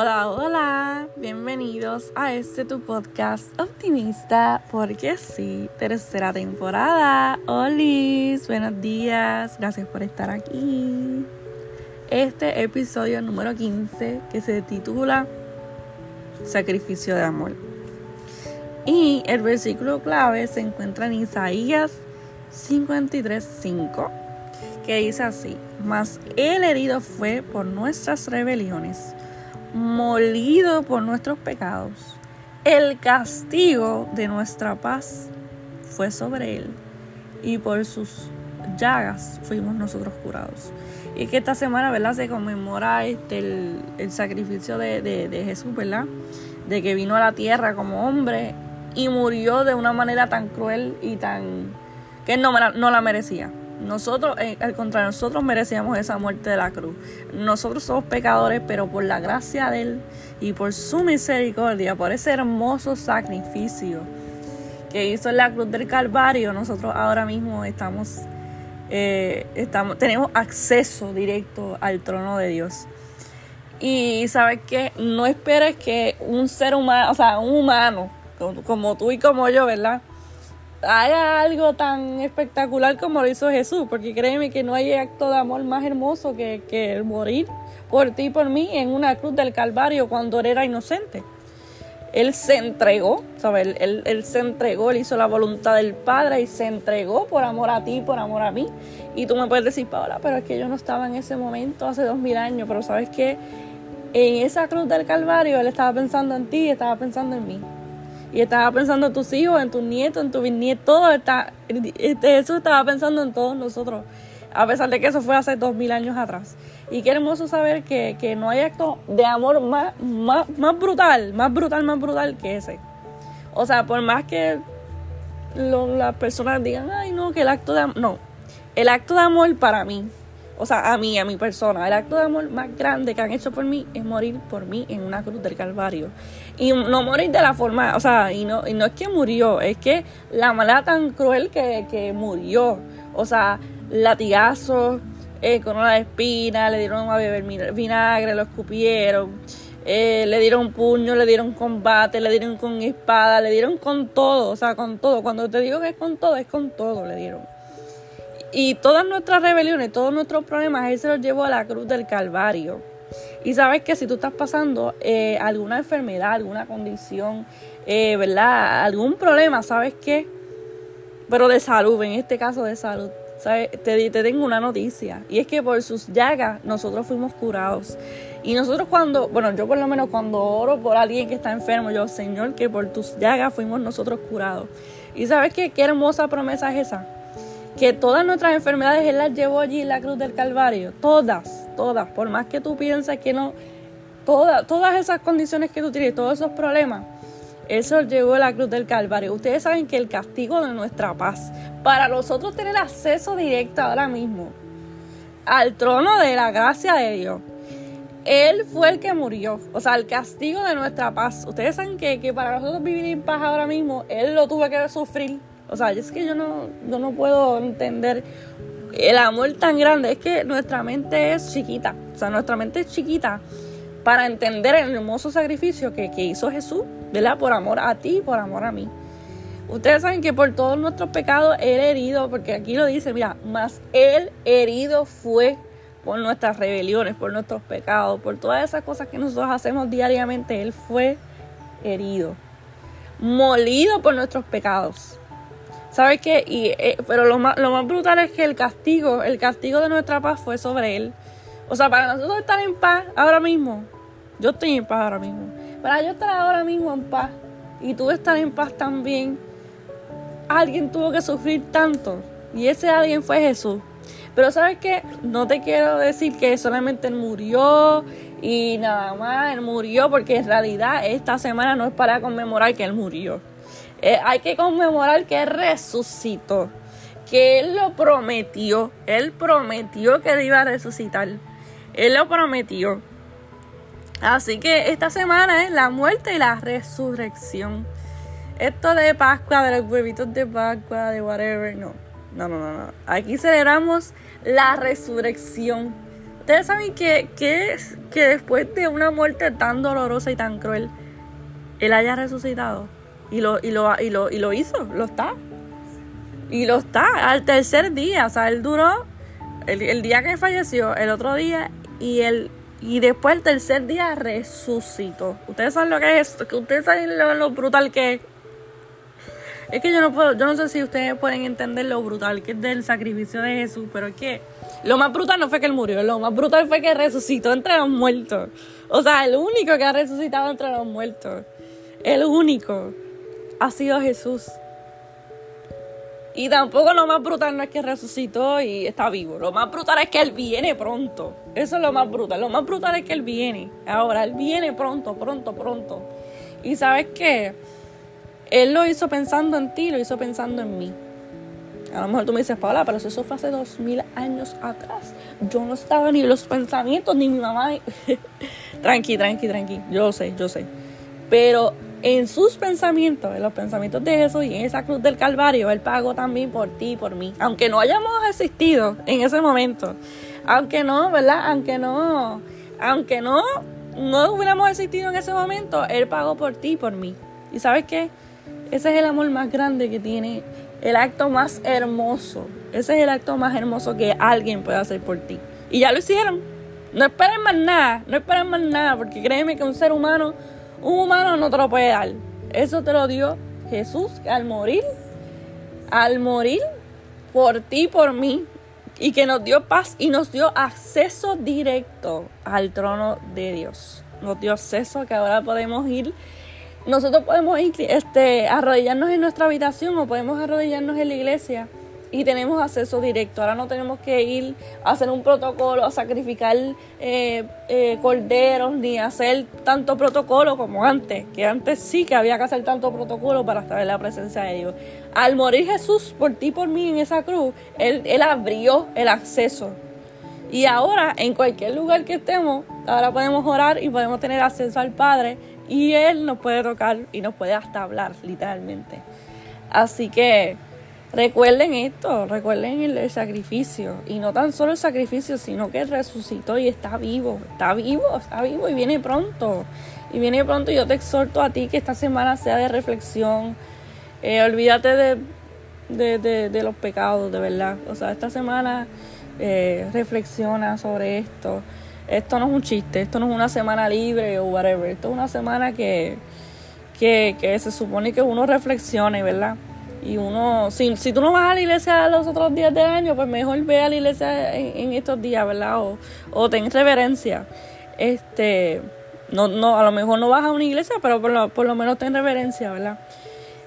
Hola, hola, bienvenidos a este tu podcast optimista, porque sí, tercera temporada. Hola, buenos días, gracias por estar aquí. Este episodio número 15 que se titula Sacrificio de Amor. Y el versículo clave se encuentra en Isaías 53:5, que dice así: Mas el herido fue por nuestras rebeliones molido por nuestros pecados. El castigo de nuestra paz fue sobre él y por sus llagas fuimos nosotros curados. Y que esta semana, ¿verdad? Se conmemora este, el, sacrificio de, Jesús, ¿verdad? De que vino a la tierra como hombre y murió de una manera tan cruel y tan... que no, no la merecía. Nosotros, eh, al contrario, nosotros merecíamos esa muerte de la cruz. Nosotros somos pecadores, pero por la gracia de Él y por su misericordia, por ese hermoso sacrificio que hizo en la cruz del Calvario, nosotros ahora mismo estamos, eh, tenemos acceso directo al trono de Dios. Y sabes que no esperes que un ser humano, o sea, un humano, como tú y como yo, ¿verdad? Haga algo tan espectacular como lo hizo Jesús, porque créeme que no hay acto de amor más hermoso que, el morir por ti y por mí en una cruz del Calvario cuando él era inocente. Él se entregó, ¿sabes? Él, él, se entregó, él hizo la voluntad del Padre y se entregó por amor a ti, por amor a mí. Y tú me puedes decir, Paola, pero es que yo no estaba en ese momento hace dos mil años, pero sabes que en esa cruz del Calvario él estaba pensando en ti y estaba pensando en mí y estaba pensando en tus hijos, en tus nietos, en tu bisnieto, todo está, este, eso estaba pensando en todos nosotros, a pesar de que eso fue hace dos mil años atrás. Y qué hermoso saber que, que no hay acto de amor más, más, más, brutal, más brutal, más brutal que ese. O sea, por más que las personas digan, ay no, que el acto de amor, no, el acto de amor para mí o sea, a mí, a mi persona. El acto de amor más grande que han hecho por mí es morir por mí en una cruz del Calvario. Y no morir de la forma, o sea, y no, y no es que murió, es que la mala tan cruel que, que murió. O sea, latigazos, eh, con una espina, le dieron a beber vinagre, lo escupieron. Eh, le dieron puño, le dieron combate, le dieron con espada, le dieron con todo, o sea, con todo. Cuando te digo que es con todo, es con todo, le dieron. Y todas nuestras rebeliones, todos nuestros problemas, Él se los llevó a la cruz del Calvario. Y sabes que si tú estás pasando eh, alguna enfermedad, alguna condición, eh, ¿verdad? Algún problema, ¿sabes qué? Pero de salud, en este caso de salud. ¿sabes? Te, te tengo una noticia. Y es que por sus llagas nosotros fuimos curados. Y nosotros cuando, bueno, yo por lo menos cuando oro por alguien que está enfermo, yo, Señor, que por tus llagas fuimos nosotros curados. Y sabes qué, qué hermosa promesa es esa que todas nuestras enfermedades Él las llevó allí en la cruz del Calvario. Todas, todas. Por más que tú pienses que no, todas, todas esas condiciones que tú tienes, todos esos problemas, Él se llevó a la cruz del Calvario. Ustedes saben que el castigo de nuestra paz, para nosotros tener acceso directo ahora mismo al trono de la gracia de Dios, él fue el que murió. O sea, el castigo de nuestra paz. Ustedes saben que, que, para nosotros vivir en paz ahora mismo, Él lo tuvo que sufrir o sea, es que yo no, no puedo entender el amor tan grande. Es que nuestra mente es chiquita. O sea, nuestra mente es chiquita para entender el hermoso sacrificio que, hizo Jesús, ¿verdad? Por amor a ti, por amor a mí. Ustedes saben que por todos nuestros pecados Él herido, porque aquí lo dice, mira, más Él herido fue por nuestras rebeliones, por nuestros pecados, por todas esas cosas que nosotros hacemos diariamente. Él fue herido, molido por nuestros pecados. ¿Sabes qué? Y, eh, pero lo más, lo más brutal es que el castigo, el castigo de nuestra paz fue sobre él. O sea, para nosotros estar en paz ahora mismo, yo estoy en paz ahora mismo. Para yo estar ahora mismo en paz y tú estar en paz también, alguien tuvo que sufrir tanto. Y ese alguien fue Jesús. Pero sabes qué? No te quiero decir que solamente él murió y nada más, él murió porque en realidad esta semana no es para conmemorar que él murió. Eh, hay que conmemorar que resucitó, que Él lo prometió, Él prometió que Él iba a resucitar, Él lo prometió. Así que esta semana es la muerte y la resurrección. Esto de Pascua, de los huevitos de Pascua, de whatever, no. No, no, no, no. Aquí celebramos la resurrección. Ustedes saben que, que, que después de una muerte tan dolorosa y tan cruel, Él haya resucitado. Y lo, y lo, y lo, y lo hizo, lo está. Y lo está, al tercer día. O sea, él duró el, el día que falleció, el otro día, y el y después el tercer día resucitó. Ustedes saben lo que es esto, ustedes saben lo, brutal que es. Es que yo no puedo, yo no sé si ustedes pueden entender lo brutal que es del sacrificio de Jesús, pero es que lo más brutal no fue que él murió, lo más brutal fue que resucitó entre los muertos. O sea, el único que ha resucitado entre los muertos, el único, ha sido Jesús. Y tampoco lo más brutal no es que resucitó y está vivo. Lo más brutal es que Él viene pronto. Eso es lo más brutal. Lo más brutal es que Él viene. Ahora, Él viene pronto, pronto, pronto. Y sabes qué? Él lo hizo pensando en ti, lo hizo pensando en mí. A lo mejor tú me dices, Paula, pero eso fue hace dos mil años atrás. Yo no estaba ni los pensamientos, ni mi mamá. tranqui, tranqui, tranqui. Yo sé, yo sé. Pero en sus pensamientos, en los pensamientos de Jesús y en esa cruz del Calvario, Él pagó también por ti y por mí. Aunque no hayamos existido en ese momento, aunque no, ¿verdad? Aunque no, aunque no, no hubiéramos existido en ese momento, Él pagó por ti y por mí. ¿Y sabes qué? Ese es el amor más grande que tiene, el acto más hermoso. Ese es el acto más hermoso que alguien puede hacer por ti. Y ya lo hicieron. No esperen más nada, no esperen más nada, porque créeme que un ser humano un humano no te lo puede dar. Eso te lo dio Jesús al morir, al morir por ti, por mí, y que nos dio paz y nos dio acceso directo al trono de Dios. Nos dio acceso que ahora podemos ir, nosotros podemos ir, este, arrodillarnos en nuestra habitación o podemos arrodillarnos en la iglesia y tenemos acceso directo. Ahora no tenemos que ir a hacer un protocolo, a sacrificar eh, eh, corderos, ni hacer tanto protocolo como antes, que antes sí que había que hacer tanto protocolo para estar en la presencia de Dios. Al morir Jesús por ti, por mí en esa cruz, Él, él abrió el acceso. Y ahora, en cualquier lugar que estemos, ahora podemos orar y podemos tener acceso al Padre y Él nos puede tocar y nos puede hasta hablar, literalmente. Así que Recuerden esto, recuerden el, sacrificio. Y no tan solo el sacrificio, sino que resucitó y está vivo. Está vivo, está vivo y viene pronto. Y viene pronto. Y yo te exhorto a ti que esta semana sea de reflexión. Eh, olvídate de, de, los pecados, de verdad. O sea, esta semana eh, reflexiona sobre esto. Esto no es un chiste, esto no es una semana libre o whatever. Esto es una semana que, que, que se supone que uno reflexione, ¿verdad? Y uno, si, si tú no vas a la iglesia los otros días del año, pues mejor ve a la iglesia en, estos días, ¿verdad? O, o ten reverencia. Este, no, no, a lo mejor no vas a una iglesia, pero por lo, por lo menos ten reverencia, ¿verdad?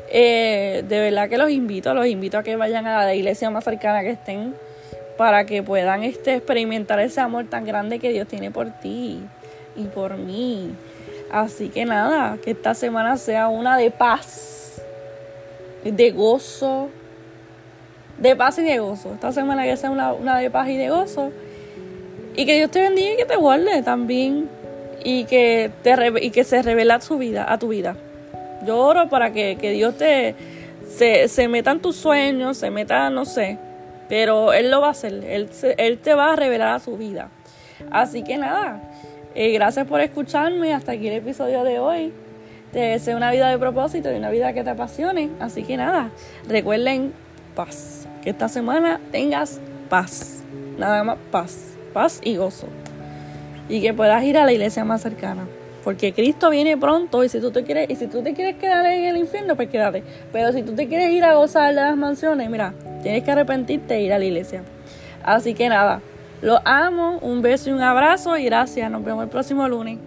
Eh, de verdad que los invito, los invito a que vayan a la iglesia más cercana que estén para que puedan este, experimentar ese amor tan grande que Dios tiene por ti y por mí. Así que nada, que esta semana sea una de paz de gozo, de paz y de gozo. Esta semana que sea una, una de paz y de gozo. Y que Dios te bendiga y que te guarde también. Y que, te, y que se revela su vida, a tu vida. Yo oro para que, Dios te se, se, meta en tus sueños, se meta, no sé. Pero Él lo va a hacer. Él, él te va a revelar a su vida. Así que nada. Eh, gracias por escucharme. Hasta aquí el episodio de hoy. Te deseo una vida de propósito y una vida que te apasione. Así que nada, recuerden paz. Que esta semana tengas paz. Nada más paz. Paz y gozo. Y que puedas ir a la iglesia más cercana. Porque Cristo viene pronto y si tú te quieres, y si tú te quieres quedar en el infierno, pues quédate. Pero si tú te quieres ir a gozar de las mansiones, mira, tienes que arrepentirte e ir a la iglesia. Así que nada, los amo, un beso y un abrazo y gracias. Nos vemos el próximo lunes.